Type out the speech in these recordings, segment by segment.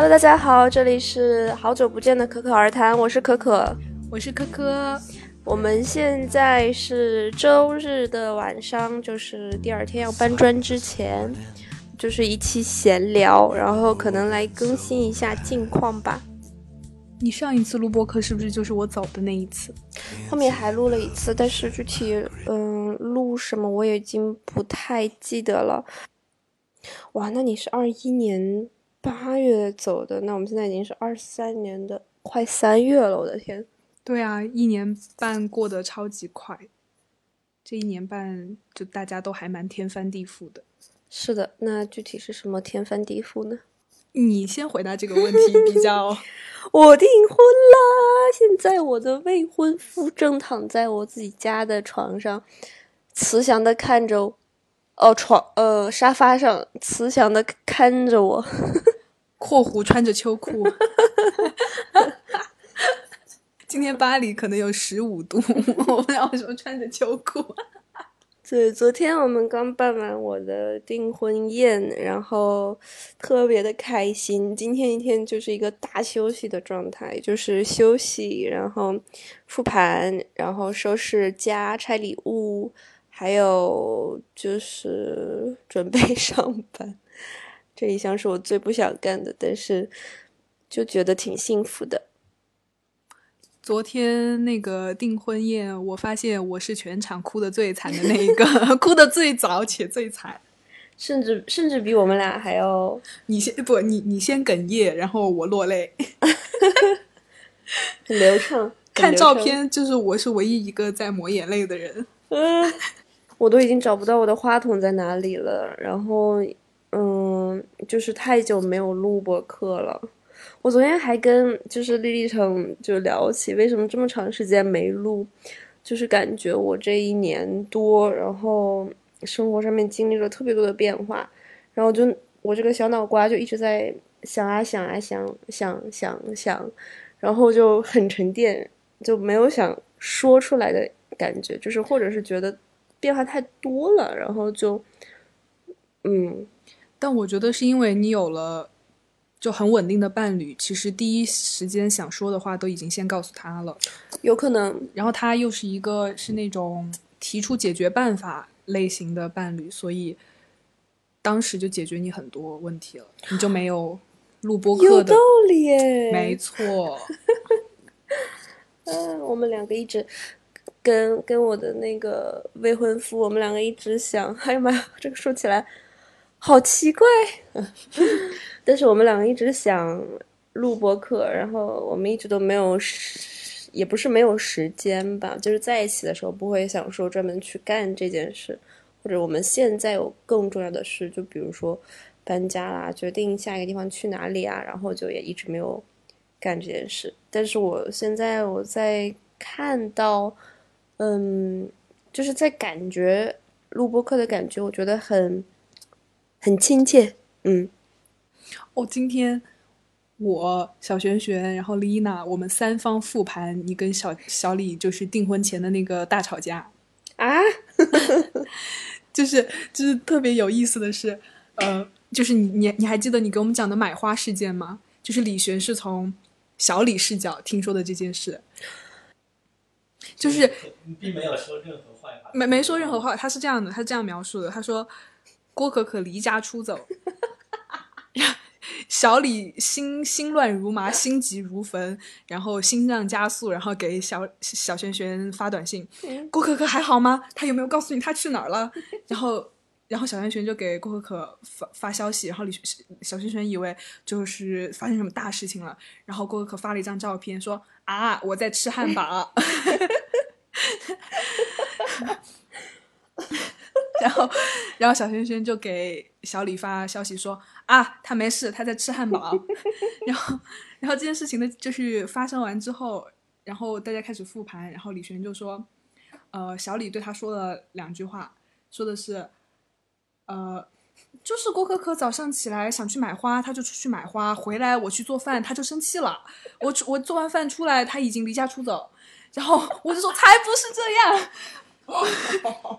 Hello，大家好，这里是好久不见的可可儿谈，我是可可，我是科科。我们现在是周日的晚上，就是第二天要搬砖之前，就是一期闲聊，然后可能来更新一下近况吧。你上一次录播课是不是就是我走的那一次？后面还录了一次，但是具体嗯录什么我已经不太记得了。哇，那你是二一年八月走的，那我们现在已经是二三年的快三月了，我的天！对啊，一年半过得超级快，这一年半就大家都还蛮天翻地覆的。是的，那具体是什么天翻地覆呢？你先回答这个问题比较。我订婚啦！现在我的未婚夫正躺在我自己家的床上，慈祥的看着，哦床呃沙发上慈祥的看着我，括弧穿着秋裤。今天巴黎可能有十五度，我不知道为什么穿着秋裤。对，昨天我们刚办完我的订婚宴，然后特别的开心。今天一天就是一个大休息的状态，就是休息，然后复盘，然后收拾家、拆礼物，还有就是准备上班。这一项是我最不想干的，但是就觉得挺幸福的。昨天那个订婚宴，我发现我是全场哭的最惨的那一个，哭的最早且最惨，甚至甚至比我们俩还要。你先不，你你先哽咽，然后我落泪，很流畅。看照片，就是我是唯一一个在抹眼泪的人。嗯，我都已经找不到我的话筒在哪里了，然后就是太久没有录播课了。我昨天还跟就是丽丽成就聊起为什么这么长时间没录，就是感觉我这一年多，然后生活上面经历了特别多的变化，然后就我这个小脑瓜就一直在想啊想啊想想想想，然后就很沉淀，就没有想说出来的感觉，就是或者是觉得变化太多了，然后就嗯，但我觉得是因为你有了。就很稳定的伴侣，其实第一时间想说的话都已经先告诉他了，有可能。然后他又是一个是那种提出解决办法类型的伴侣，所以当时就解决你很多问题了，你就没有录播课的。有道理耶，没错。嗯，我们两个一直跟跟我的那个未婚夫，我们两个一直想，哎呀妈呀，这个说起来。好奇怪，但是我们两个一直想录播课，然后我们一直都没有，也不是没有时间吧，就是在一起的时候不会想说专门去干这件事，或者我们现在有更重要的事，就比如说搬家啦，决定下一个地方去哪里啊，然后就也一直没有干这件事。但是我现在我在看到，嗯，就是在感觉录播课的感觉，我觉得很。很亲切，嗯，哦，今天我小璇璇，然后丽娜，我们三方复盘你跟小小李就是订婚前的那个大吵架啊，就是就是特别有意思的是，呃，就是你你你还记得你给我们讲的买花事件吗？就是李璇是从小李视角听说的这件事，就是并没有说任何坏话，没没说任何话，他是这样的，他这样描述的，他说。郭可可离家出走，小李心心乱如麻，心急如焚，然后心脏加速，然后给小小璇璇发短信：“郭可可还好吗？他有没有告诉你他去哪儿了？” 然后，然后小璇璇就给郭可可发发消息，然后李小璇璇以为就是发生什么大事情了，然后郭可可发了一张照片说：“啊，我在吃汉堡。”然后，然后小轩轩就给小李发消息说：“啊，他没事，他在吃汉堡。”然后，然后这件事情的就是发生完之后，然后大家开始复盘，然后李璇就说：“呃，小李对他说了两句话，说的是，呃，就是郭可可早上起来想去买花，他就出去买花，回来我去做饭，他就生气了。我我做完饭出来，他已经离家出走。然后我就说，才不是这样。”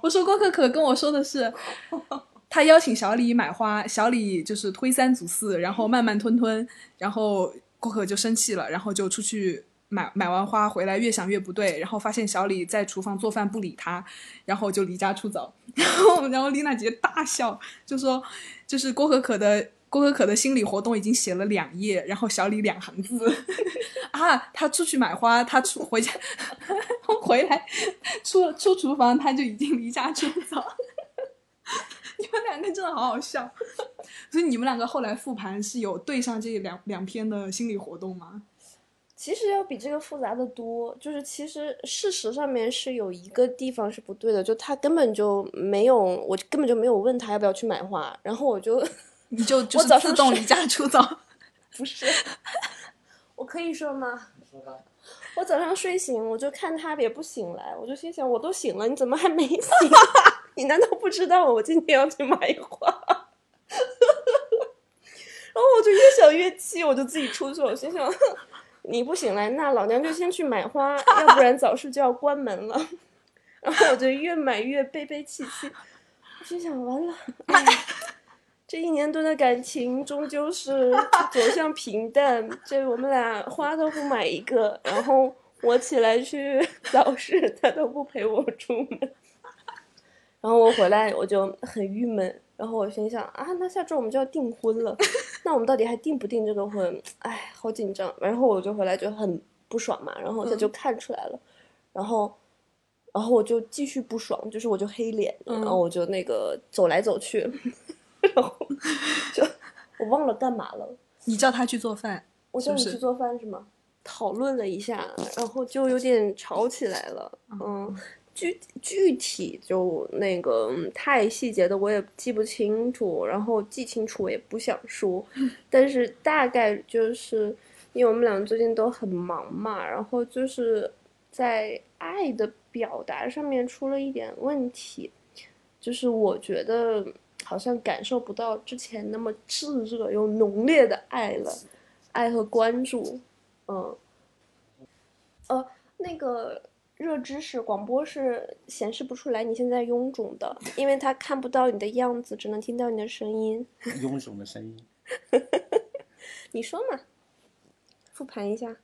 我说郭可可跟我说的是，他邀请小李买花，小李就是推三阻四，然后慢慢吞吞，然后郭可就生气了，然后就出去买买完花回来，越想越不对，然后发现小李在厨房做饭不理他，然后就离家出走，然后然后丽娜姐大笑，就说就是郭可可的。郭可可的心理活动已经写了两页，然后小李两行字 啊，他出去买花，他出回家回来出出厨房，他就已经离家出走。你们两个真的好好笑，所以你们两个后来复盘是有对上这两两篇的心理活动吗？其实要比这个复杂的多，就是其实事实上面是有一个地方是不对的，就他根本就没有，我根本就没有问他要不要去买花，然后我就。你就就是自动离家出走，不是？我可以说吗？说吧。我早上睡醒，我就看他也不醒来，我就心想，我都醒了，你怎么还没醒？你难道不知道我今天要去买花？然后我就越想越气，我就自己出去了。我心想，你不醒来，那老娘就先去买花，要不然早市就要关门了。然后我就越买越悲悲戚戚，我心想，完了。这一年多的感情终究是 走向平淡。这我们俩花都不买一个，然后我起来去 早市，他都不陪我出门。然后我回来我就很郁闷，然后我心想啊，那下周我们就要订婚了，那我们到底还订不订这个婚？哎，好紧张。然后我就回来就很不爽嘛，然后他就看出来了，然后，然后我就继续不爽，就是我就黑脸，然后我就那个走来走去。然 后就我忘了干嘛了。你叫他去做饭，我叫你去做饭是吗？讨论了一下，然后就有点吵起来了。嗯，具具体就那个太细节的我也记不清楚，然后记清楚我也不想说。但是大概就是因为我们俩最近都很忙嘛，然后就是在爱的表达上面出了一点问题，就是我觉得。好像感受不到之前那么炙热又浓烈的爱了，爱和关注，嗯，呃，那个热知识广播是显示不出来你现在臃肿的，因为他看不到你的样子，只能听到你的声音。臃肿的声音，你说嘛？复盘一下。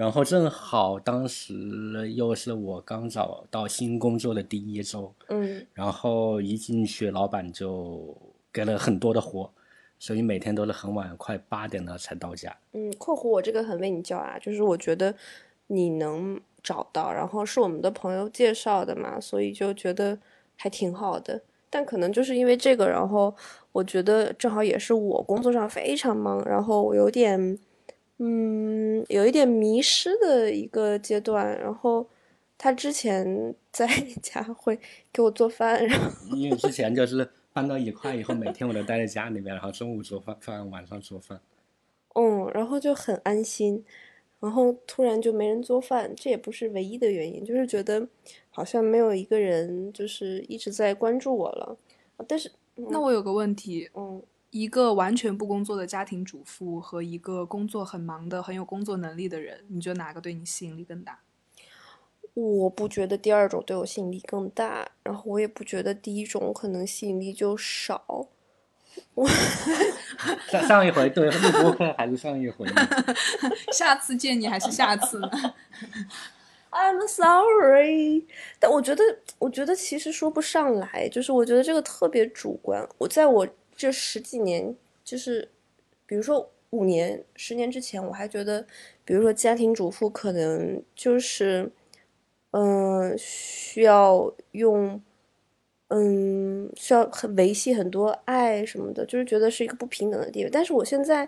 然后正好当时又是我刚找到新工作的第一周，嗯，然后一进去，老板就给了很多的活，所以每天都是很晚，快八点了才到家。嗯，括弧我这个很为你骄傲，就是我觉得你能找到，然后是我们的朋友介绍的嘛，所以就觉得还挺好的。但可能就是因为这个，然后我觉得正好也是我工作上非常忙，然后我有点。嗯，有一点迷失的一个阶段。然后他之前在 家会给我做饭，然后因为之前就是搬到一块以后，每天我都待在家里面，然后中午做饭饭，晚上做饭。嗯，然后就很安心。然后突然就没人做饭，这也不是唯一的原因，就是觉得好像没有一个人就是一直在关注我了。但是那我有个问题，嗯。一个完全不工作的家庭主妇和一个工作很忙的、很有工作能力的人，你觉得哪个对你吸引力更大？我不觉得第二种对我吸引力更大，然后我也不觉得第一种可能吸引力就少。我 上上一回对录播客还是上一回？下次见你还是下次呢？I'm sorry，但我觉得，我觉得其实说不上来，就是我觉得这个特别主观。我在我。这十几年，就是，比如说五年、十年之前，我还觉得，比如说家庭主妇可能就是，嗯，需要用，嗯，需要很维系很多爱什么的，就是觉得是一个不平等的地位。但是我现在，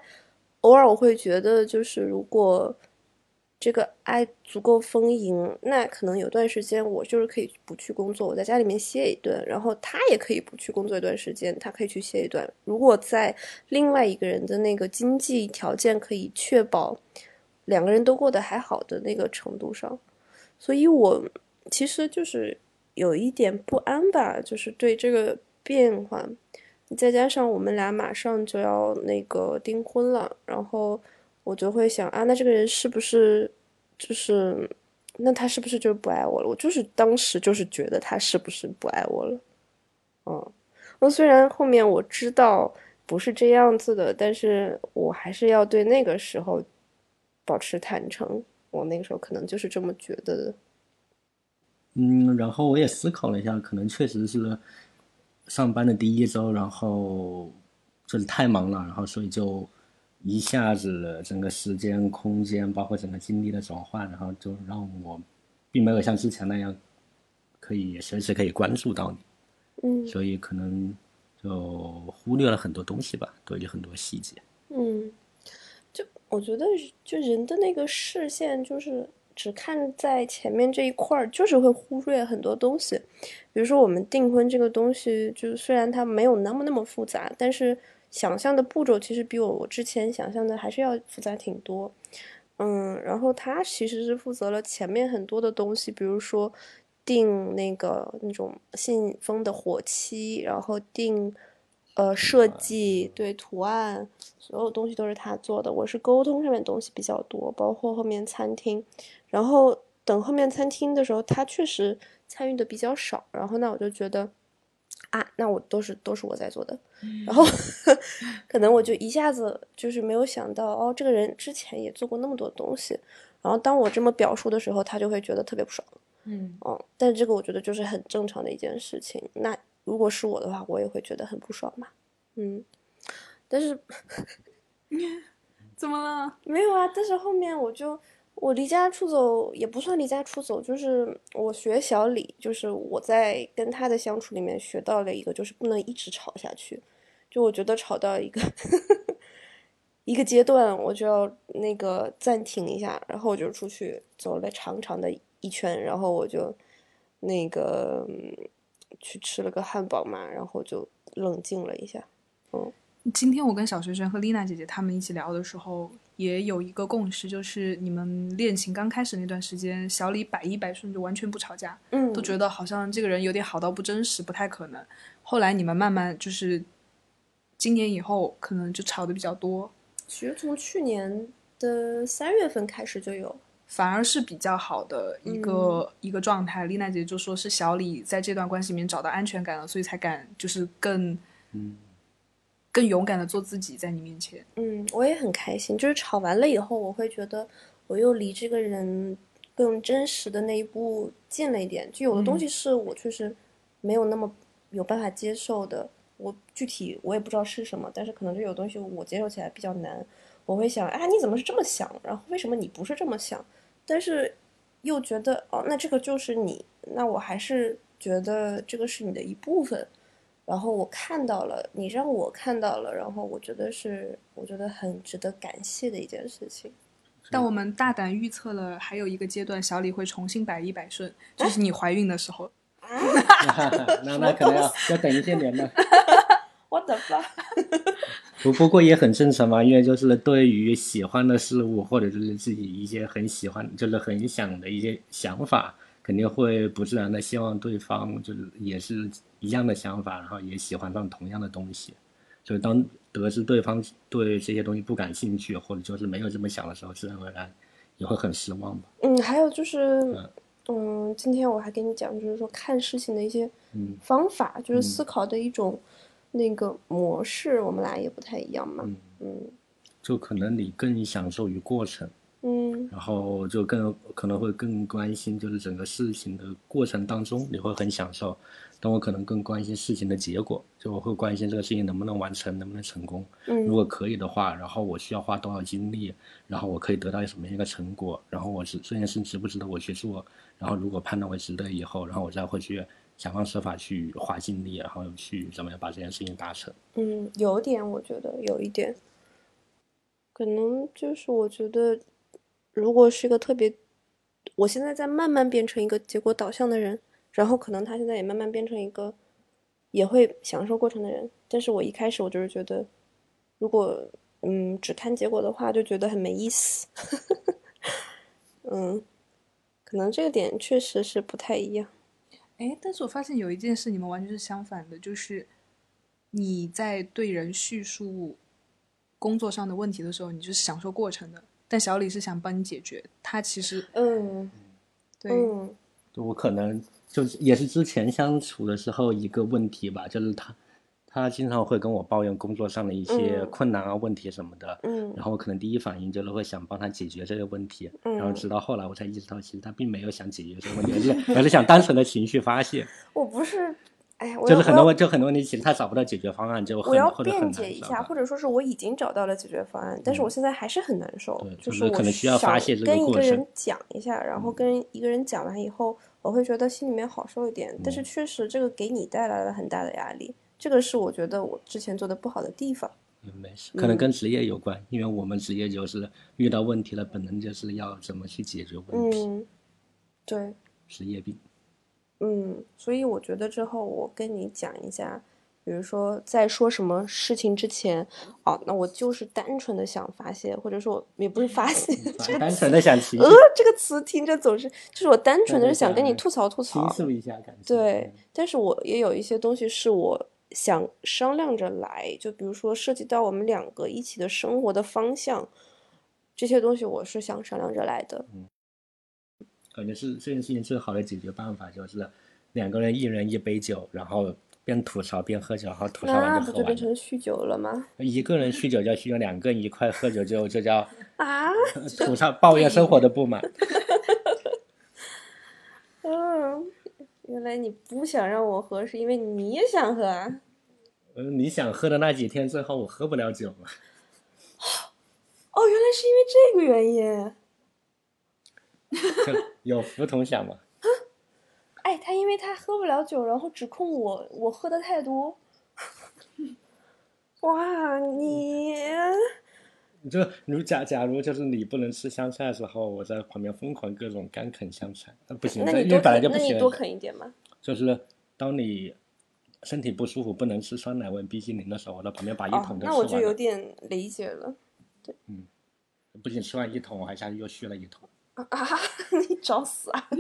偶尔我会觉得，就是如果。这个爱足够丰盈，那可能有段时间我就是可以不去工作，我在家里面歇一顿，然后他也可以不去工作一段时间，他可以去歇一段。如果在另外一个人的那个经济条件可以确保两个人都过得还好的那个程度上，所以我其实就是有一点不安吧，就是对这个变化，再加上我们俩马上就要那个订婚了，然后。我就会想啊，那这个人是不是就是，那他是不是就不爱我了？我就是当时就是觉得他是不是不爱我了？嗯，那虽然后面我知道不是这样子的，但是我还是要对那个时候保持坦诚。我那个时候可能就是这么觉得的。嗯，然后我也思考了一下，可能确实是上班的第一周，然后就是太忙了，然后所以就一下子整个时间、空间，包括整个精力的转换，然后就让我并没有像之前那样可以随时可以关注到你，嗯所以可能就忽略了很多东西吧，对于很多细节。嗯，就我觉得就人的那个视线就是只看在前面这一块儿，就是会忽略很多东西。比如说我们订婚这个东西，就虽然它没有那么那么复杂，但是想象的步骤其实比我我之前想象的还是要复杂挺多。嗯，然后他其实是负责了前面很多的东西，比如说定那个那种信封的火漆，然后定呃设计，对图案，所有东西都是他做的。我是沟通上面东西比较多，包括后面餐厅。然后等后面餐厅的时候，他确实参与的比较少。然后那我就觉得啊，那我都是都是我在做的。然后可能我就一下子就是没有想到，哦，这个人之前也做过那么多东西。然后当我这么表述的时候，他就会觉得特别不爽。嗯哦，但是这个我觉得就是很正常的一件事情。那如果是我的话，我也会觉得很不爽嘛。嗯，但是 怎么了？没有啊，但是后面我就我离家出走也不算离家出走，就是我学小李，就是我在跟他的相处里面学到了一个，就是不能一直吵下去。就我觉得吵到一个 一个阶段，我就要那个暂停一下，然后我就出去走了长长的一圈，然后我就那个、去吃了个汉堡嘛，然后就冷静了一下。嗯今天我跟小学生和丽娜姐姐他们一起聊的时候，也有一个共识，就是你们恋情刚开始那段时间，小李百依百顺，就完全不吵架，嗯，都觉得好像这个人有点好到不真实，不太可能。后来你们慢慢就是今年以后，可能就吵得比较多，其实从去年的三月份开始就有。反而是比较好的一个、一个状态。丽娜姐就说是小李在这段关系里面找到安全感了，所以才敢就是更嗯更勇敢的做自己在你面前。嗯，我也很开心。就是吵完了以后，我会觉得我又离这个人更真实的那一步近了一点。就有的东西是我确实没有那么有办法接受的，我具体我也不知道是什么，但是可能就有东西我接受起来比较难。我会想，啊，你怎么是这么想？然后为什么你不是这么想？但是又觉得，哦，那这个就是你，那我还是觉得这个是你的一部分。然后我看到了，你让我看到了，然后我觉得是，我觉得很值得感谢的一件事情。但我们大胆预测了，还有一个阶段，小李会重新百依百顺，就是你怀孕的时候。那那可能要要等一些年了。我的妈！不不过也很正常嘛，因为就是对于喜欢的事物，或者就是自己一些很喜欢，就是很想的一些想法，肯定会不自然的希望对方就是也是一样的想法，然后也喜欢上同样的东西。所以当得知对方对这些东西不感兴趣，或者就是没有这么想的时候，自然而然也会很失望吧。嗯，还有就是，嗯，今天我还跟你讲，就是说看事情的一些嗯方法，就是思考的一种那个模式，我们俩也不太一样嘛。嗯，嗯就可能你更享受于过程，嗯然后就更可能会更关心，就是整个事情的过程当中，你会很享受。但我可能更关心事情的结果，就我会关心这个事情能不能完成，能不能成功。嗯如嗯果可以的话，然后我需要花多少精力，然后我可以得到什么样一个成果，然后我值这件事值不值得我去做，然后如果判断为值得以后，然后我再会去想方设法去花精力，然后去怎么样把这件事情达成。嗯，有点，我觉得有一点，可能就是我觉得，如果是一个特别，我现在在慢慢变成一个结果导向的人，然后可能他现在也慢慢变成一个也会享受过程的人，但是我一开始我就是觉得，如果嗯只看结果的话，就觉得很没意思，嗯，可能这个点确实是不太一样，哎，但是我发现有一件事你们完全是相反的，就是你在对人叙述工作上的问题的时候，你就是享受过程的，但小李是想帮你解决，他其实嗯对、嗯我可能就是也是之前相处的时候一个问题吧，就是他他经常会跟我抱怨工作上的一些嗯困难啊、问题什么的，嗯然后我可能第一反应就是会想帮他解决这个问题，然后嗯直到后来我才意识到，其实他并没有想解决这个问题，而是 而是想单纯的情绪发泄，我不是，哎就是很多问就很多问题其实他找不到解决方案，就很我要辩解一下，或者说是我已经找到了解决方案，但是我现在还是很难受对，就就是可能需要发想泄这个跟一个人讲一下，然后跟一个人讲完以后，我会觉得心里面好受一点。但是嗯确实这个给你带来了很大的压力，这个是我觉得我之前做的不好的地方。嗯没事，可能嗯跟职业有关，因为我们职业就是遇到问题了，本能就是要怎么去解决问题，嗯，对，职业病。嗯，所以我觉得之后我跟你讲一下，比如说在说什么事情之前，哦，那我就是单纯的想发泄，或者说我也不是发泄，这个单纯的想情呃，这个词听着总是，就是我单纯的是想跟你吐槽吐倾槽，诉一下感受。对，但是我也有一些东西是我想商量着来，就比如说涉及到我们两个一起的生活的方向，这些东西我是想商量着来的。感觉是这件事情最好的解决办法就是两个人一人一杯酒，然后边吐槽边喝酒，然后吐槽完就喝完不就变成。酗酒了吗？一个人酗酒叫酗酒，两个人一块喝酒就就叫 啊，吐槽抱怨生活的不满。嗯，原来你不想让我喝，是因为你也想喝啊？嗯，你想喝的那几天，最后我喝不了酒了。哦，原来是因为这个原因。有福同享嘛？哎，他因为他喝不了酒，然后指控我我喝的太多。哇，你就如假假如就是你不能吃香菜的时候，我在旁边疯狂各种干啃香菜，那不行，那你因为本来，就不行。那你多啃一点嘛。就是当你身体不舒服不能吃酸奶味冰激凌的时候，我在旁边把一哦桶，都那我就。有点理解了对，嗯不仅吃完一桶，我还下去又续了一桶。啊！你找死啊！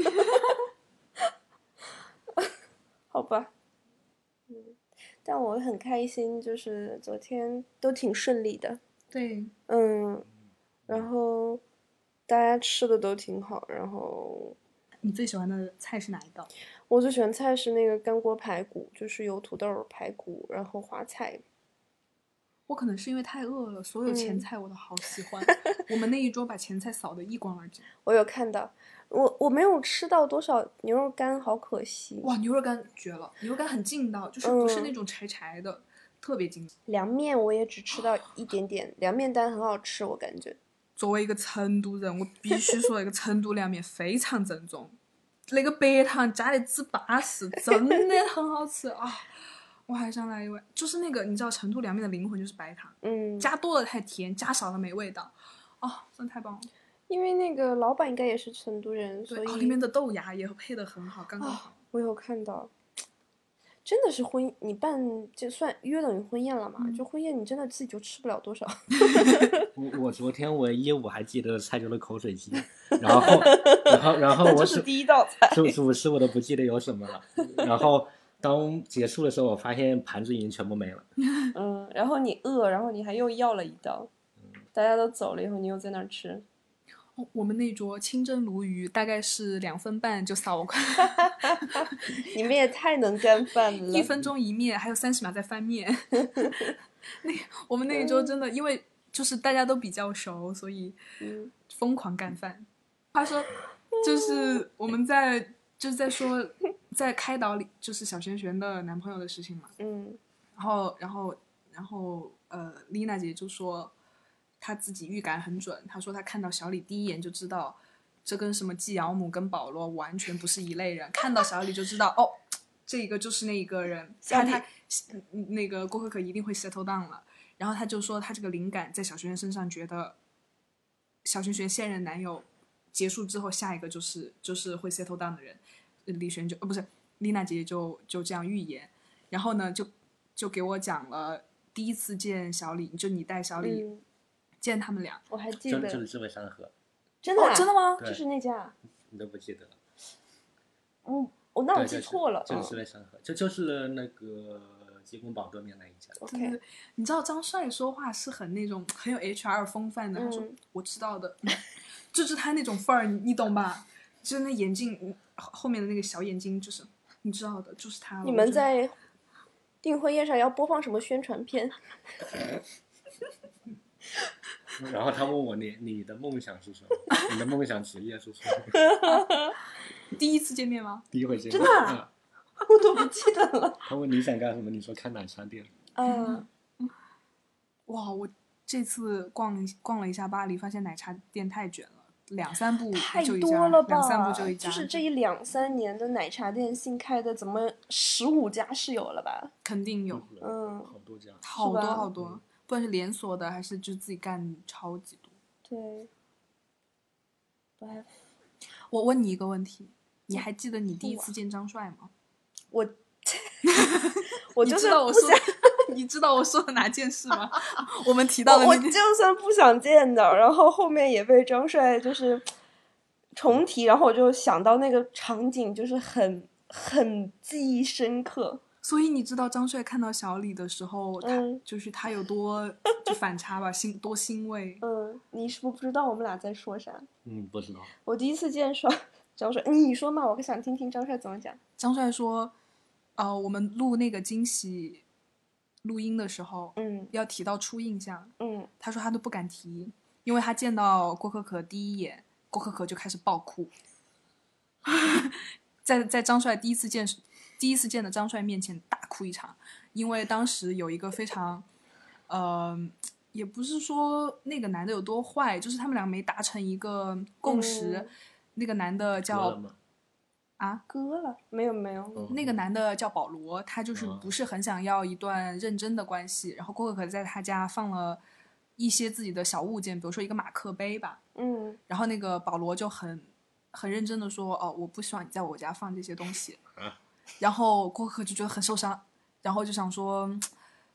好吧，嗯，但我很开心，就是昨天都挺顺利的，对，嗯，然后大家吃的都挺好，然后你最喜欢的菜是哪一道？我最喜欢菜是那个干锅排骨，就是有土豆、排骨，然后花菜。我可能是因为太饿了，所有前嗯菜我都好喜欢。我们那一桌把前菜扫得一光二净。我有看到，我我没有吃到多少牛肉干，好可惜。哇，牛肉干绝了！牛肉干很劲道，就是不是嗯那种柴柴的，特别劲道。凉面我也只吃到一点点，凉面但很好吃，我感觉。作为一个成都人，我必须说，那个成都凉面非常正宗，那个白糖加的之巴适，真的很好吃啊！我还想来一碗，就是那个你知道成都凉面的灵魂就是白糖，嗯，加多了太甜，加少了没味道。哦，真的太棒了！因为那个老板应该也是成都人，所，以哦，里面的豆芽也配的很好，刚刚好。我有看到，真的是婚，你办就算约等于婚宴了嘛？嗯就婚宴你真的自己就吃不了多少。我我昨天唯一我还记得的菜就是口水鸡，然后然后然后 我这是第一道菜。主主食我都不记得有什么了，然后当结束的时候，我发现盘子已经全部没了。嗯，然后你饿，然后你还又要了一道，大家都走了以后，你又在那儿吃。哦，我们那桌清蒸鲈鱼大概是两分半就扫完，你们也太能干饭了。一分钟一面，还有三十秒再翻面。那我们那一桌真的，因为就是大家都比较熟，所以嗯疯狂干饭。他说，就是我们在就是在说在开导里，就是小璇璇的男朋友的事情嘛。嗯然后，然后，然后，呃，丽娜姐就说她自己预感很准。她说她看到小李第一眼就知道，这跟什么季养母跟保罗完全不是一类人。看到小李就知道，哦，这一个就是那一个人。他嗯那个郭可可一定会 settle down 了。然后他就说他这个灵感在小璇璇身上，觉得小璇璇现任男友结束之后，下一个就是就是会 settle down 的人。呃李璇就呃不是丽娜姐姐就就这样预言。然后呢，就就给我讲了第一次见小李，就你带小李嗯，见他们俩。我还记得，就就是智慧山河，真的啊哦，真的吗？就是那家。你都不记得了？嗯，我那我记错了。就是智嗯慧山河，就就是那个鸡公堡对面那一家。OK，你知道张帅说话是很那种很有 HR 风范的。他说嗯：“我知道的，嗯就是他那种范儿，你你懂吧？就是那眼镜嗯后后面的那个小眼睛，就是你知道的，就是他。”你们在订婚宴上要播放什么宣传片？然后他问我你你的梦想是什么？你的梦想职业是什么？第一次见面吗？第一回见面，真的啊我都不记得了。他问你想干什么？你说开奶茶店。嗯，哇，我这次逛逛了一下巴黎，发现奶茶店太卷了，两三步太就一家，多了吧？两三步就一家，就是这一两三年的奶茶店新开的，怎么十五家是有了吧？肯定有嗯，好多家。好多好多，不管是连锁的还是就自己干，超级多。对。我问你一个问题，你还记得你第一次见张帅吗？我，我就是知道我说不想，你知道我说的哪件事吗？我们提到的我我就算不想见的，然后后面也被张帅就是重提，然后我就想到那个场景，就是很很记忆深刻。所以你知道张帅看到小李的时候，他嗯就是他有多 就反差吧，欣多欣慰。嗯，你是不是不知道我们俩在说啥？嗯，不知道。我第一次见帅张帅，你说嘛，我想听听张帅怎么讲。张帅说，呃，我们录那个惊喜录音的时候，嗯。要提到初印象，嗯，他说他都不敢提，因为他见到郭可可第一眼，郭可可就开始爆哭，在在张帅第一次见第一次见的张帅面前大哭一场，因为当时有一个非常，呃，也不是说那个男的有多坏，就是他们俩没达成一个共识，嗯。那个男的叫吗？啊。割了没有没有，嗯那个男的叫保罗，他就是嗯不是很想要一段认真的关系。然后郭可可在他家放了一些自己的小物件，比如说一个马克杯吧。嗯然后那个保罗就很很认真的说：“哦，我不希望你在我家放这些东西。啊”然后郭可可就觉得很受伤，然后就想说，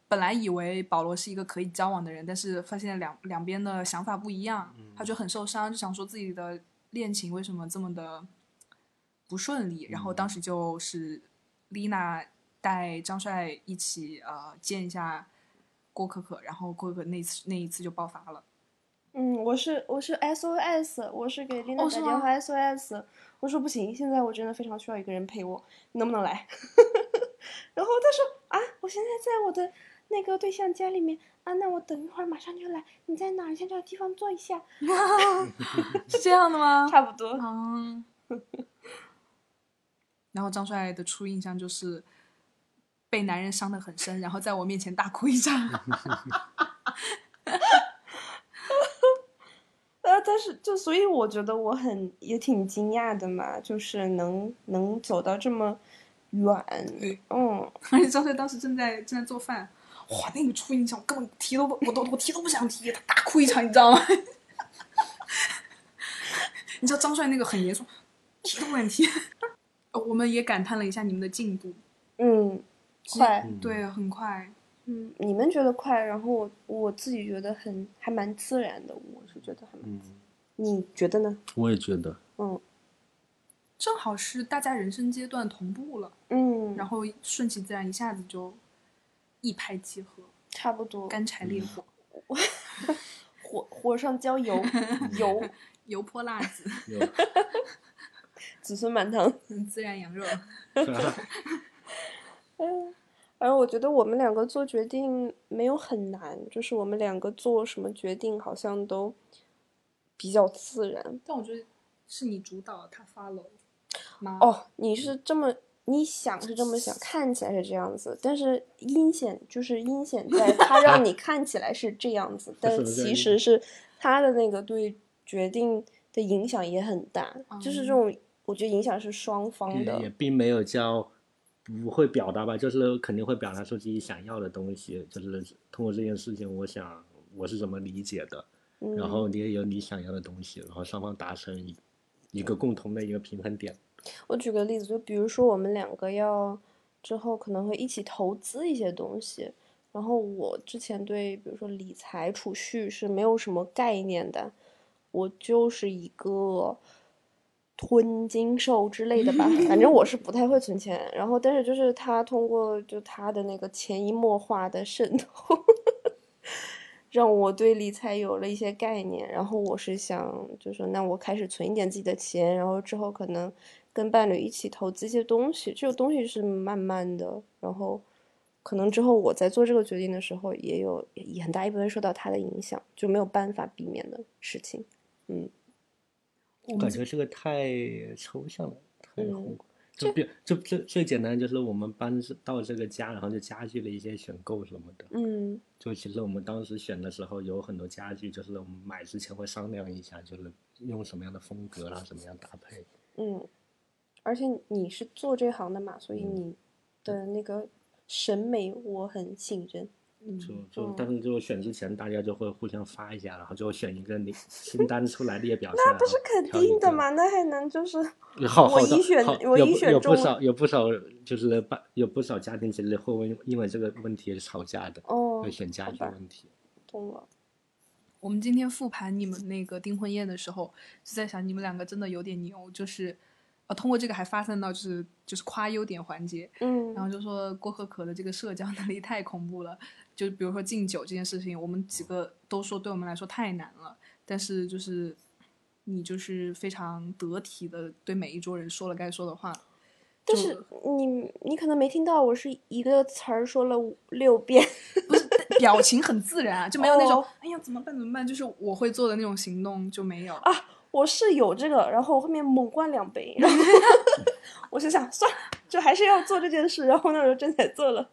本来以为保罗是一个可以交往的人，但是发现两两边的想法不一样，他就很受伤，就想说自己的恋情为什么这么的不顺利。然后当时就是丽娜带张帅一起呃见一下郭可可，然后郭可可那次那一次就爆发了。嗯，我是我是 SOS，我是给丽娜打电话 SOS，我说不行，现在我真的非常需要一个人陪我，你能不能来？然后他说啊，我现在在我的那个对象家里面啊，那我等一会儿马上就来，你在哪儿？先找地方坐一下，是这样的吗？差不多。嗯。然后张帅的初印象就是被男人伤得很深，然后在我面前大哭一场。呃，但是就所以我觉得我很也挺惊讶的嘛，就是能能走到这么远，嗯，而且张帅当时正在正在做饭，哇，那个初印象我根本提都不，我都我提都不想提，他大哭一场，你知道吗？你知道张帅那个很严肃，提都不敢提。呃我们也感叹了一下你们的进步，嗯，快，嗯对，很快。嗯，你们觉得快，然后我我自己觉得很还蛮自然的，我是觉得还蛮，嗯，你觉得呢？我也觉得。嗯正好是大家人生阶段同步了，嗯，然后顺其自然，一下子就一拍即合，差不多，干柴烈 火，火火上浇油，油油泼辣子，有子孙满堂。孜然羊肉。而我觉得我们两个做决定没有很难，就是我们两个做什么决定好像都比较自然。但我觉得是你主导，他 follow 吗？哦，你是这么你想是这么想，看起来是这样子，但是阴险就是阴险在 它让你看起来是这样子，但其实是他的那个对决定的影响也很大，就是这种我觉得影响是双方的也。并没有叫不会表达吧，就是肯定会表达出自己想要的东西，就是通过这件事情，我想我是怎么理解的，嗯然后你也有你想要的东西，然后双方达成一一个共同的一个平衡点。我举个例子，就比如说我们两个要之后可能会一起投资一些东西，然后我之前对比如说理财储蓄是没有什么概念的，我就是一个吞金兽之类的吧，反正我是不太会存钱。然后但是就是他通过就他的那个潜移默化的渗透。让我对理财有了一些概念，然后我是想，就说那我开始存一点自己的钱，然后之后可能跟伴侣一起投资一些东西，这个东西是慢慢的，然后可能之后我在做这个决定的时候，也有也很大一部分受到他的影响，就没有办法避免的事情。嗯感觉这个太抽象了，太嗯宏观。就比就最最简单就是我们搬到这个家，然后就家具的一些选购什么的。嗯就其实我们当时选的时候有很多家具，就是我们买之前会商量一下，就是用什么样的风格，然后怎么样搭配。嗯，而且你是做这行的嘛，所以嗯你的那个审美我很信任。嗯就就嗯但是就选之前，大家就会互相发一下，然后就选一个你 清单出来列表。那不是肯定的嘛？那还能就是 好好的我一选好我一选中了少有不少就是办有不少家庭其实会为因为这个问题吵架的，哦会，选家好吧具问题。懂了。我们今天复盘你们那个订婚宴的时候，就在想你们两个真的有点牛，就是呃通过这个还发散到就是就是夸优点环节，嗯然后就说郭可可的这个社交能力太恐怖了，就比如说敬酒这件事情，我们几个都说对我们来说太难了，但是就是你就是非常得体的对每一桌人说了该说的话，但就是你你可能没听到，我是一个词儿说了五六遍。不是 表情很自然啊，就没有那种、哦哎呀怎么办怎么办，就是我会做的那种行动就没有。我是有这个，然后我后面猛灌两杯，然后我就想算了，就还是要做这件事。然后那时候真才做了。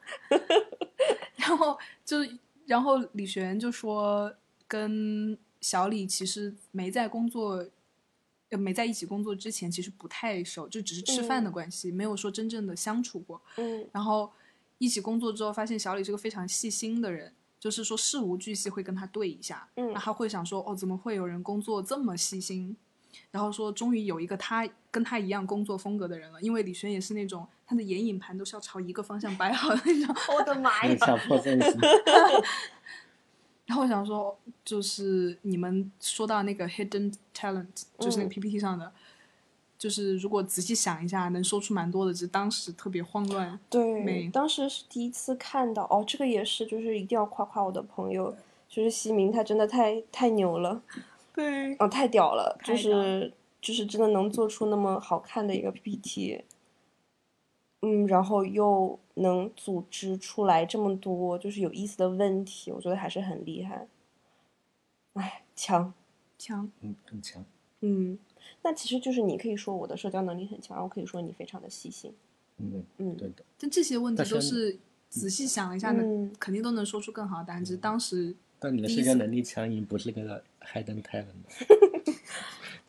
然后就然后李璇就说跟小李其实没在工作。呃没在一起工作之前，其实不太熟，就只是吃饭的嗯关系，没有说真正的相处过。嗯然后一起工作之后，发现小李是个非常细心的人，就是说事无巨细会跟他对一下，嗯那他会想说，哦，怎么会有人工作这么细心？然后说，终于有一个他跟他一样工作风格的人了，因为李轩也是那种他的眼影盘都是要朝一个方向摆好的那种。我的妈呀！强迫症，然后我想说，就是你们说到那个 hidden talent，就是那个嗯 PPT 上的，就是如果仔细想一下，能说出蛮多的，只是当时特别慌乱。对，当时是第一次看到哦，这个也是，就是一定要夸夸我的朋友，就是西明，他真的太太牛了，对，哦，太屌了，就是就是真的能做出那么好看的一个 PPT，嗯，然后又能组织出来这么多就是有意思的问题，我觉得还是很厉害。哎，强，强。嗯，很强。嗯，那其实就是你可以说我的社交能力很强，然后可以说你非常的细心，嗯，嗯对的。但这些问题都是仔细想一下，能、嗯肯定都能说出更好的答案。只是当时但你的社交能力强已经不是个 hidden talent，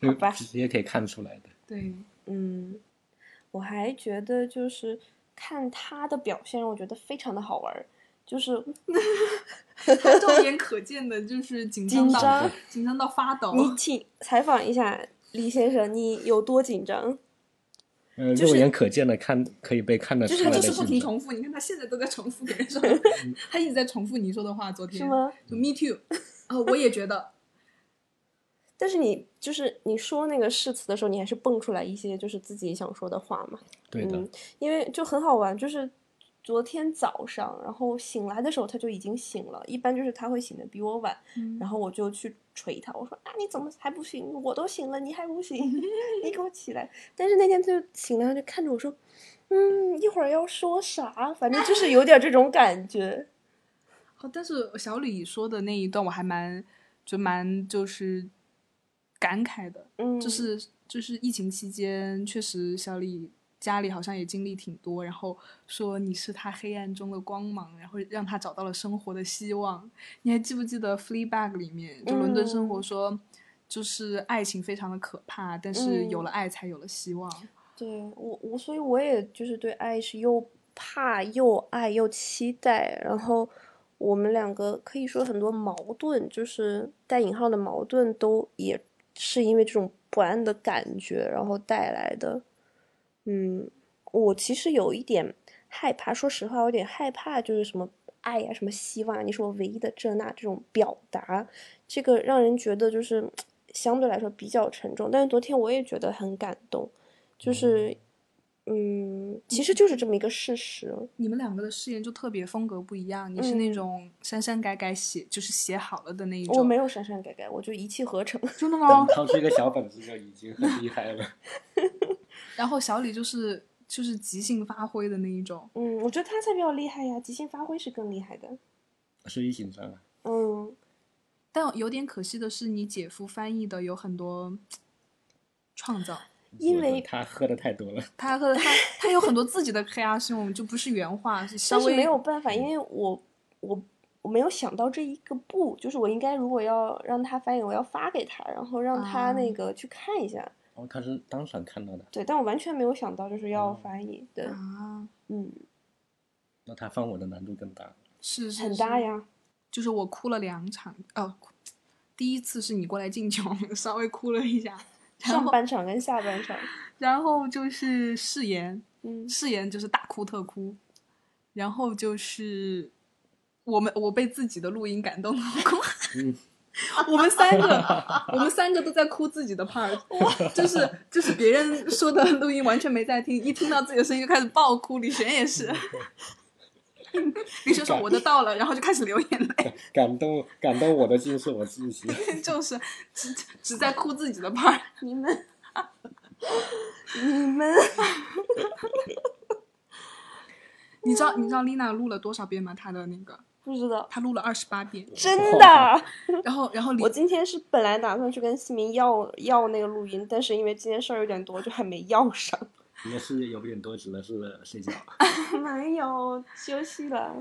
好吧直接可以看出来的。对嗯，我还觉得就是看他的表现，让我觉得非常的好玩儿，就是 他肉眼可见的就是紧张到紧张紧张到发抖。你请采访一下李先生，你有多紧张？呃，就是肉眼可见的看，可以被看得就是出来的他就是不停。重复，你看他现在都在重复别人说，他一直在重复你说的话。昨天是吗？就 me too，啊，我也觉得，但是你就是你说那个誓词的时候，你还是蹦出来一些就是自己想说的话嘛。对的嗯，因为就很好玩，就是昨天早上，然后醒来的时候他就已经醒了，一般就是他会醒的比我晚，嗯然后我就去捶他，我说啊你怎么还不醒？我都醒了，你还不醒？你给我起来！但是那天他就醒了，他就看着我说，嗯，一会儿要说啥？反正就是有点这种感觉。好，但是小李说的那一段我还蛮就蛮就是感慨的，嗯，就是就是疫情期间，确实小李家里好像也经历挺多，然后说你是他黑暗中的光芒，然后让他找到了生活的希望。你还记不记得《Fleabag》里面，就伦敦生活嗯说，就是爱情非常的可怕，但是有嗯了爱才有了希望。对我我所以我也就是对爱是又怕又爱又期待，然后我们两个可以说很多矛盾，就是带引号的矛盾，都也是因为这种不安的感觉，然后带来的。嗯，我其实有一点害怕，说实话，我有点害怕，就是什么爱呀、什么希望啊，你是我唯一的这那这种表达，这个让人觉得就是相对来说比较沉重。但是昨天我也觉得很感动，就是嗯，其实就是这么一个事实。你们两个的誓言就特别风格不一样，你是那嗯种删删改改写，就是写好了的那一种。我没有删删改改，我就一气呵成。真的 吗？掏出一个小本子就已经很厉害了。然后小李就是就是即兴发挥的那一种。嗯，我觉得他才比较厉害呀，即兴发挥是更厉害的。所以紧张啊。嗯，但有点可惜的是，你姐夫翻译的有很多创造，因为他喝的太多了。他喝的他他有很多自己的 creation，就不是原话，是稍但是微没有办法，因为我我我没有想到这一个步，就是我应该如果要让他翻译，我要发给他，然后让他那啊个去看一下。哦，他是当场看到的，对，但我完全没有想到就是要哦翻译，对，啊，嗯，那他放我的难度更大。是是很大呀。就是我哭了两场，哦，第一次是你过来敬酒，稍微哭了一下，上半场跟下半场，然后就是誓言，嗯，誓言就是大哭特哭，然后就是我们我被自己的录音感动了哭。嗯 我们三个，我们三个都在哭自己的 part，就是就是别人说的录音完全没在听，一听到自己的声音就开始爆哭。李璇也是，李璇说我的到了，然后就开始流眼泪，感动感动我的竟是我自己。就是只只在哭自己的 part。你们，你们，你知道你知道丽娜录了多少遍吗？她的那个，不知道，他录了二十八遍，真的。然后然后李我今天是本来打算去跟西明要要那个录音，但是因为今天事儿有点多，就还没要上。也是有点多，指的是睡觉。没有休息了。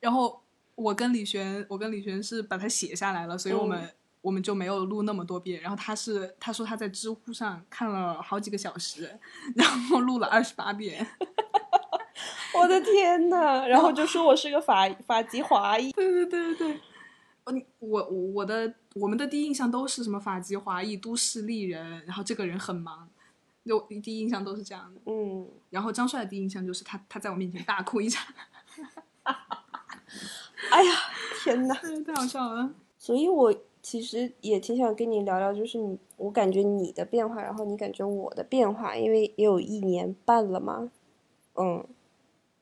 然后我跟李璇，我跟李璇是把它写下来了，所以我们、嗯我们就没有录那么多遍。然后他是他说他在知乎上看了好几个小时，然后录了二十八遍。我的天呐！然后就说我是个法法籍华裔。对对对对对，嗯，我我我的我们的第一印象都是什么法籍华裔、都市丽人，然后这个人很忙，就第一印象都是这样的。嗯，然后张帅的第一印象就是他他在我面前大哭一场，哎呀，天呐！太好笑了。所以我其实也挺想跟你聊聊，就是你，我感觉你的变化，然后你感觉我的变化，因为也有一年半了嘛。嗯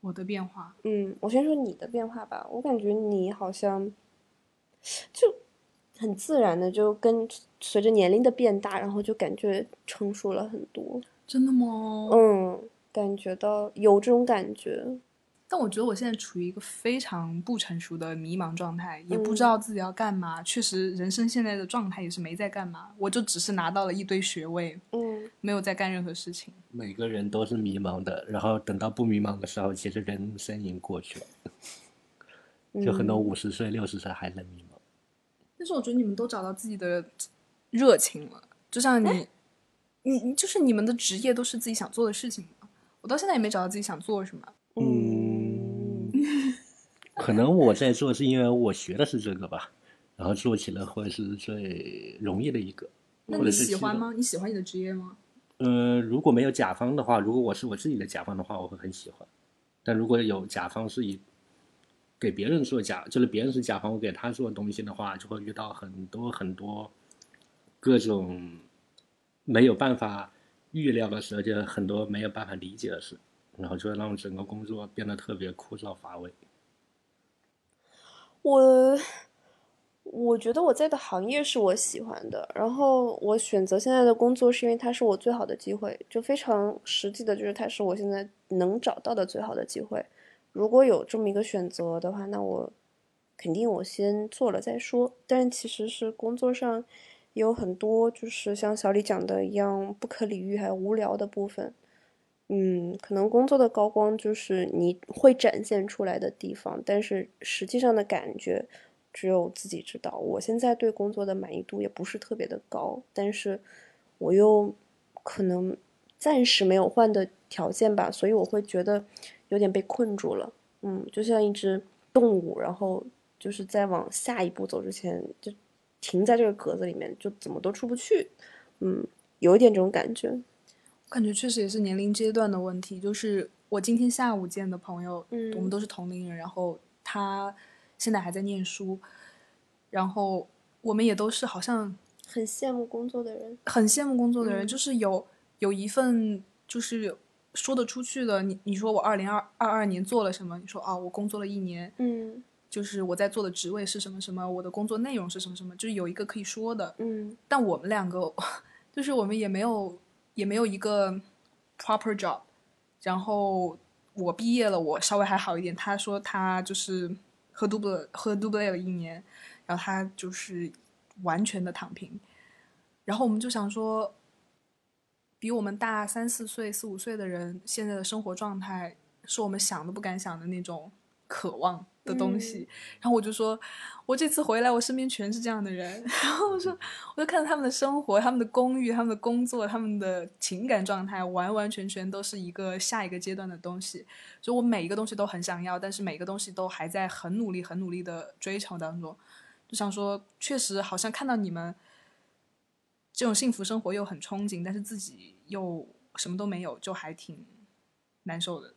我的变化，嗯，我先说你的变化吧。我感觉你好像就很自然的就跟随着年龄的变大，然后就感觉成熟了很多。真的吗？嗯，感觉到有这种感觉。但我觉得我现在处于一个非常不成熟的迷茫状态，也不嗯知道自己要干嘛。确实，人生现在的状态也是没在干嘛，我就只是拿到了一堆学位，嗯没有在干任何事情。每个人都是迷茫的，然后等到不迷茫的时候，其实人生已经过去了。就很多嗯五十岁、六十岁还在迷茫。但是我觉得你们都找到自己的热情了，就像你，你你就是你们的职业都是自己想做的事情嘛。我到现在也没找到自己想做什么。嗯，可能我在做是因为我学的是这个吧，然后做起来会是最容易的一个。那你喜欢吗？你喜欢你的职业吗？呃，如果没有甲方的话，如果我是我自己的甲方的话，我会很喜欢。但如果有甲方是以给别人做甲，就是别人是甲方，我给他做东西的话，就会遇到很多很多各种没有办法预料的事，而且很多没有办法理解的事，然后就会让整个工作变得特别枯燥乏味。我我觉得我在的行业是我喜欢的，然后我选择现在的工作是因为它是我最好的机会，就非常实际的，就是它是我现在能找到的最好的机会。如果有这么一个选择的话，那我肯定我先做了再说。但其实是工作上有很多就是像小李讲的一样不可理喻还有无聊的部分。嗯，可能工作的高光就是你会展现出来的地方，但是实际上的感觉只有自己知道。我现在对工作的满意度也不是特别的高，但是我又可能暂时没有换的条件吧，所以我会觉得有点被困住了。嗯，就像一只动物，然后就是在往下一步走之前，就停在这个格子里面，就怎么都出不去。嗯，有一点这种感觉。我感觉确实也是年龄阶段的问题。就是我今天下午见的朋友，嗯我们都是同龄人，然后他现在还在念书，然后我们也都是好像很羡慕工作的人。很羡慕工作的人，嗯就是有有一份就是说得出去的。你你说我二零二二二年做了什么？你说啊，我工作了一年，嗯就是我在做的职位是什么什么，我的工作内容是什么什么，就是有一个可以说的。嗯但我们两个，就是我们也没有也没有一个 proper job，然后我毕业了，我稍微还好一点。他说他就是喝杜布喝杜布雷了一年，然后他就是完全的躺平。然后我们就想说，比我们大三四岁、四五岁的人，现在的生活状态是我们想都不敢想的那种渴望的东西。然后我就说，我这次回来，我身边全是这样的人。然后我说，我就看到他们的生活、他们的公寓、他们的工作、他们的情感状态，完完全全都是一个下一个阶段的东西。所以我每一个东西都很想要，但是每个东西都还在很努力、很努力的追求当中。就想说，确实好像看到你们。这种幸福生活又很憧憬，但是自己又什么都没有，就还挺难受的。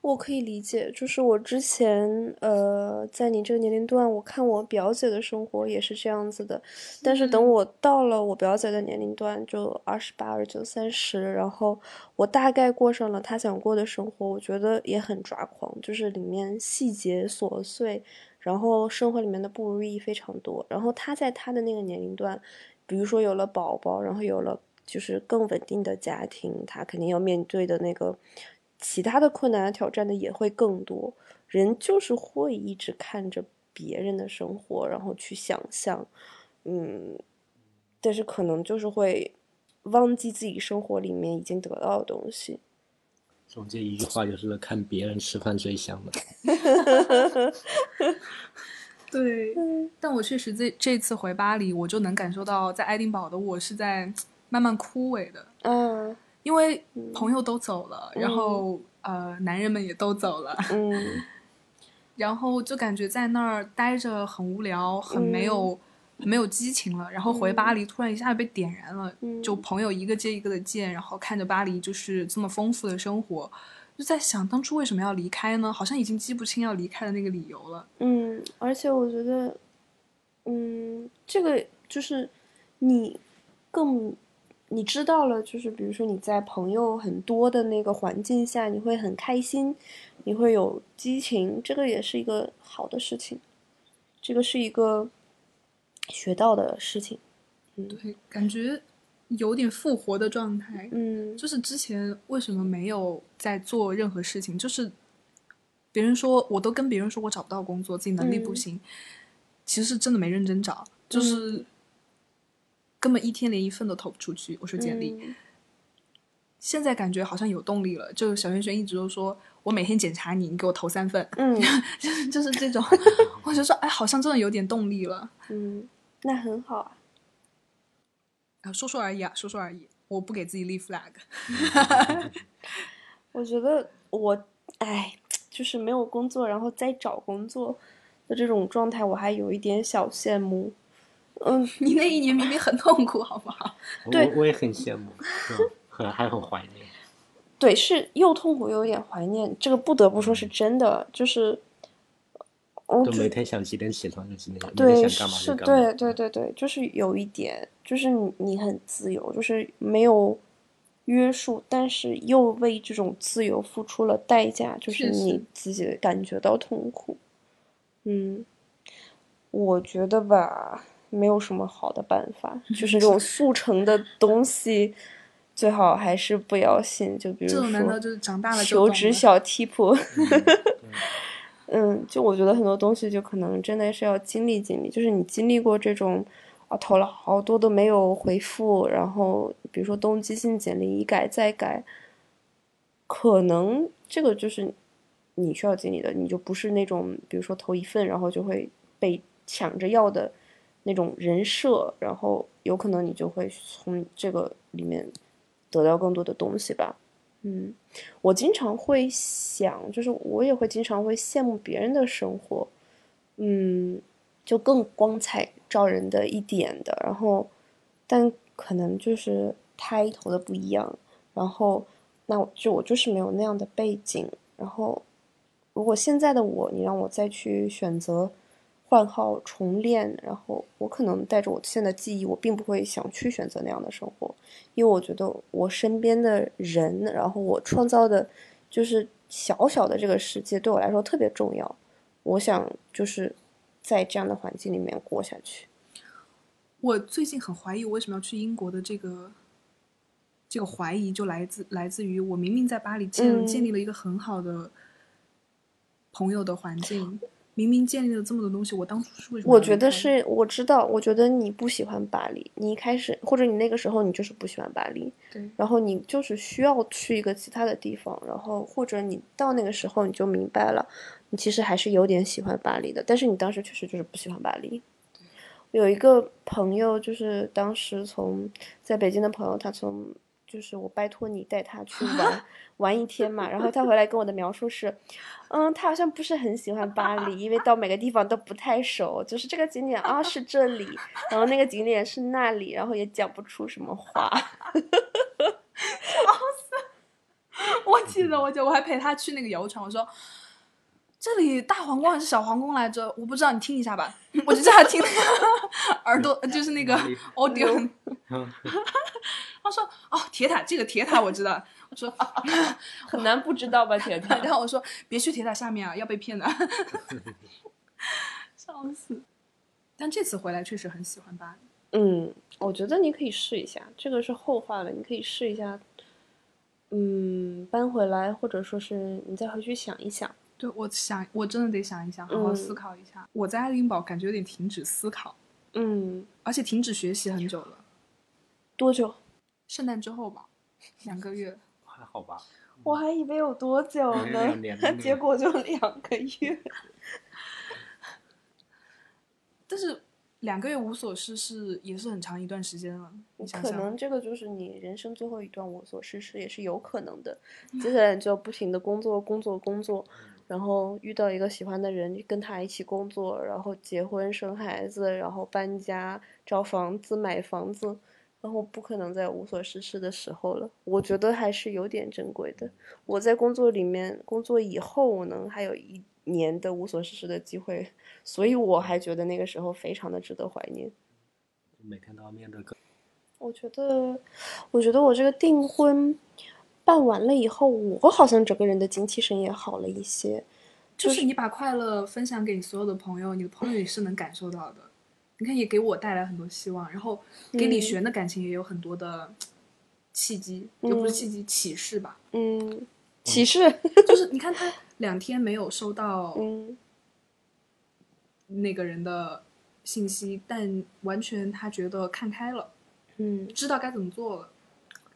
我可以理解，就是我之前呃，在你这个年龄段，我看我表姐的生活也是这样子的。但是等我到了我表姐的年龄段，就二十八、二十九、三十，然后我大概过上了她想过的生活，我觉得也很抓狂，就是里面细节琐碎，然后生活里面的不如意非常多。然后她在她的那个年龄段。比如说有了宝宝，然后有了就是更稳定的家庭，他肯定要面对的那个其他的困难挑战的也会更多。人就是会一直看着别人的生活，然后去想象，嗯，但是可能就是会忘记自己生活里面已经得到的东西。总结一句话就是看别人吃饭最香的。对，但我确实这这次回巴黎，我就能感受到，在爱丁堡的我是在慢慢枯萎的。嗯，因为朋友都走了，然后呃，男人们也都走了。嗯，然后就感觉在那儿待着很无聊，很没有很没有激情了。然后回巴黎，突然一下被点燃了，就朋友一个接一个的见，然后看着巴黎就是这么丰富的生活。就在想当初为什么要离开呢？好像已经记不清要离开的那个理由了。嗯，而且我觉得，嗯，这个就是你更你知道了，就是比如说你在朋友很多的那个环境下，你会很开心，你会有激情，这个也是一个好的事情，这个是一个学到的事情。嗯，对，感觉。有点复活的状态，嗯，就是之前为什么没有在做任何事情？就是别人说，我都跟别人说我找不到工作，自己能力不行，其实是真的没认真找，就是根本一天连一份都投不出去。我说简历，现在感觉好像有动力了。就小轩轩一直都说我每天检查你，你给我投三份，嗯，就是就是这种，我就说哎，好像真的有点动力了，嗯，那很好啊。说说而已啊，说说而已，我不给自己立 flag。我觉得我，哎，就是没有工作，然后再找工作的这种状态，我还有一点小羡慕。嗯，你那一年明明很痛苦，好不好？对，我也很羡慕，很还很怀念。对，是又痛苦又有点怀念，这个不得不说是真的，就是。就每天想几点起床就是那个，对，是，对，对，对，对，就是有一点，就是你你很自由，就是没有约束，但是又为这种自由付出了代价，就是你自己感觉到痛苦。嗯，我觉得吧，没有什么好的办法，就是这种速成的东西，最好还是不要信。就比如说，求职小 tip。嗯，就我觉得很多东西就可能真的是要经历经历，就是你经历过这种，啊投了好多都没有回复，然后比如说动机性简历一改再改，可能这个就是你需要经历的，你就不是那种比如说投一份然后就会被抢着要的那种人设，然后有可能你就会从这个里面得到更多的东西吧。嗯，我经常会想，就是我也会经常会羡慕别人的生活，嗯，就更光彩照人的一点的。然后，但可能就是开头的不一样。然后，那就我就是没有那样的背景。然后，如果现在的我，你让我再去选择。换号重练，然后我可能带着我现在的记忆，我并不会想去选择那样的生活，因为我觉得我身边的人，然后我创造的，就是小小的这个世界对我来说特别重要。我想就是在这样的环境里面过下去。我最近很怀疑我为什么要去英国的这个这个怀疑就来自来自于我明明在巴黎建、嗯建立了一个很好的朋友的环境，明明建立了这么多东西，我当初是为什么？我觉得，是，我知道，我觉得你不喜欢巴黎，你一开始或者你那个时候你就是不喜欢巴黎，对，然后你就是需要去一个其他的地方，然后或者你到那个时候你就明白了，你其实还是有点喜欢巴黎的，但是你当时确实就是不喜欢巴黎。有一个朋友，就是当时从在北京的朋友，他从就是我拜托你带他去玩 玩一天嘛，然后他回来跟我的描述是，嗯，他好像不是很喜欢巴黎，因为到每个地方都不太熟，就是这个景点啊是这里，然后那个景点是那里，然后也讲不出什么话。我记得，我记得我还陪他去那个游船，我说。这里大皇宫还是小皇宫来着？我不知道，你听一下吧。我就叫他听那个耳朵，就是那个 audio。嗯 他说：“哦，铁塔，这个铁塔我知道。”我说：“啊。很难不知道吧，铁塔？然后我说：“别去铁塔下面啊，要被骗的。”笑死！但这次回来确实很喜欢巴黎。嗯，我觉得你可以试一下，这个是后话了，你可以试一下。嗯，搬回来，或者说是你再回去想一想。对，我想，我真的得想一想，好好思考一下。我在爱丁堡感觉有点停止思考，嗯，而且停止学习很久了。多久？圣诞之后吧，两个月。还好吧。我还以为有多久呢 结果就两个月。但是两个月无所事事也是很长一段时间了。你想可，能这个就是你人生最后一段无所事事，也是有可能的。接下来你就不停的工作，工作，工作，然后遇到一个喜欢的人，跟他一起工作，然后结婚、生孩子，然后搬家、找房子、买房子，然后不可能再无所事事的时候了。我觉得还是有点珍贵的。我在工作里面工作以后，我能还有一年的无所事事的机会，所以我还觉得那个时候非常的值得怀念。每天都要面对各我觉得，我觉得我这个订婚办完了以后，我好像整个人的精气神也好了一些。就是你把快乐分享给你所有的朋友，你的朋友也是能感受到的。你看，也给我带来很多希望，然后给李嗯璇的感情也有很多的契机，又不是嗯契机，启示吧。嗯，启示。就是 你看他两天没有收到嗯那个人的信息，但完全他觉得看开了，嗯，知道该怎么做了。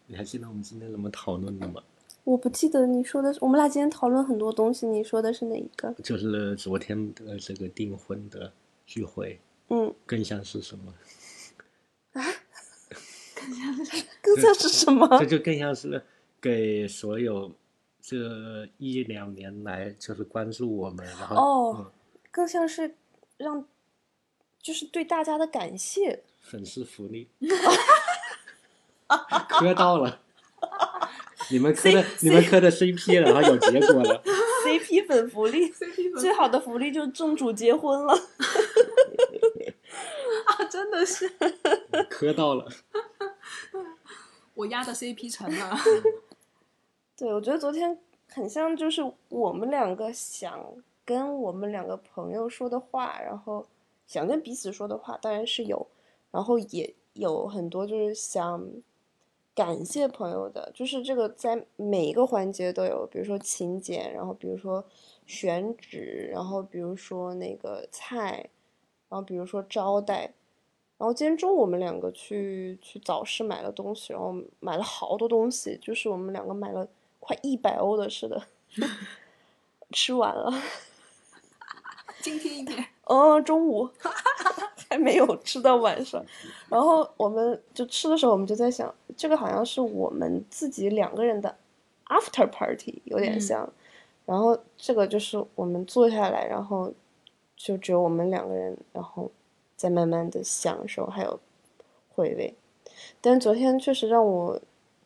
你还记得我们今天怎么讨论的吗？我不记得你说的是，我们俩今天讨论很多东西，你说的是哪一个？就是昨天的这个订婚的聚会，嗯，更像是什么？啊更像是更像是什么？这就更像是给所有这一两年来就是关注我们，然后哦嗯更像是让，就是对大家的感谢。粉丝福利，磕到了。你们磕的你们磕的 CP，然后有结果了，CP 粉福利，CP 最好的福利就是正主结婚了。啊，真的是磕到了。我压的 CP 成了。对，我觉得昨天很像，就是我们两个想跟我们两个朋友说的话，然后想跟彼此说的话，当然是有，然后也有很多就是想感谢朋友的，就是这个在每一个环节都有，比如说请柬，然后比如说选址，然后比如说那个菜，然后比如说招待。然后今天中午我们两个去去早市买了东西，然后买了好多东西，就是我们两个买了快一百欧的似的，吃完了。今天一点，哦，中午 还没有吃到晚上，然后我们就吃的时候，我们就在想，这个好像是我们自己两个人的 after party，有点嗯像。然后这个就是我们坐下来，然后就只有我们两个人，然后再慢慢的享受还有回味。但昨天确实让我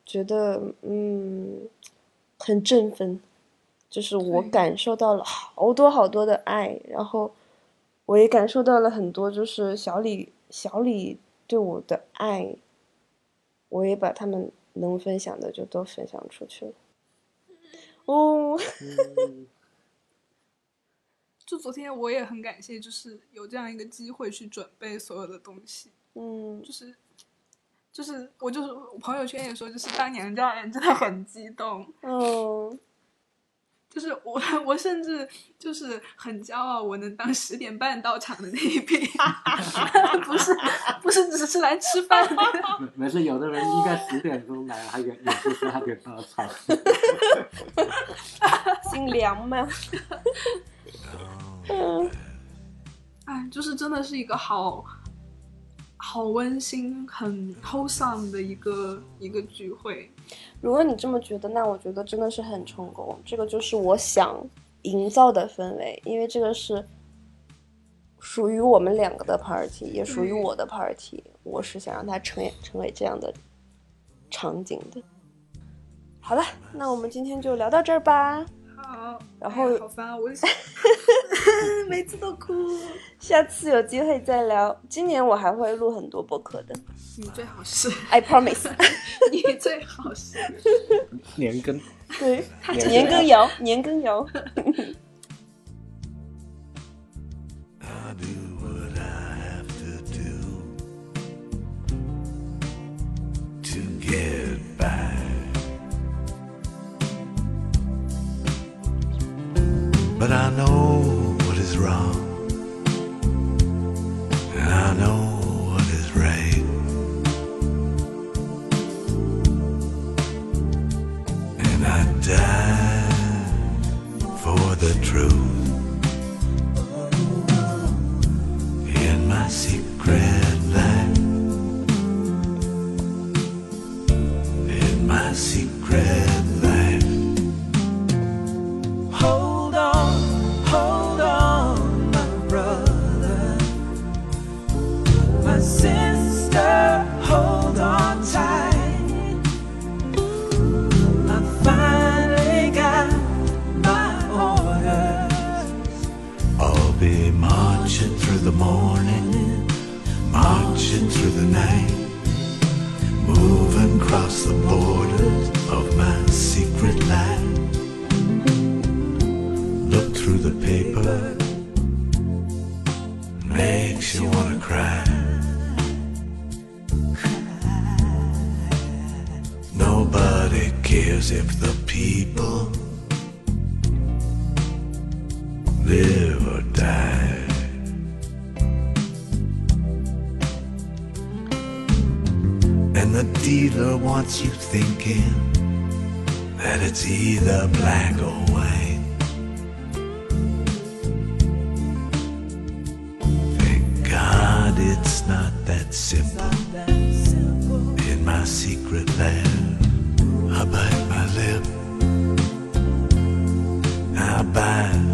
觉得，嗯，很振奋，就是我感受到了好多好多的爱，然后我也感受到了很多，就是小李小李对我的爱，我也把他们能分享的就都分享出去了。哦，嗯就昨天我也很感谢，就是有这样一个机会去准备所有的东西，嗯就是就是我就是我朋友圈也说，就是当娘家人真的很激动，嗯，就是我我甚至就是很骄傲，我能当十点半到场的那一批，不是不是只是来吃饭的。没没事，有的人应该十点钟来，还有也是十二点到场。姓梁吗？嗯，哎，就是真的是一个好好温馨、很 wholesome 的一个一个聚会。如果你这么觉得，那我觉得真的是很成功。这个就是我想营造的氛围，因为这个是属于我们两个的 party，也属于我的 party。我是想让它成成为这样的场景的。好了，那我们今天就聊到这儿吧。好，然后哎好烦啊！我 每次都哭。下次有机会再聊。今年我还会录很多播客的你最好是，，I promise。你最好是。年更，对，年羹尧，年羹尧。Get. But I know what is wrong, and I know wants you thinking that it's either black or white. Thank God it's not that simple. In my secret land, I bite my lip. I buy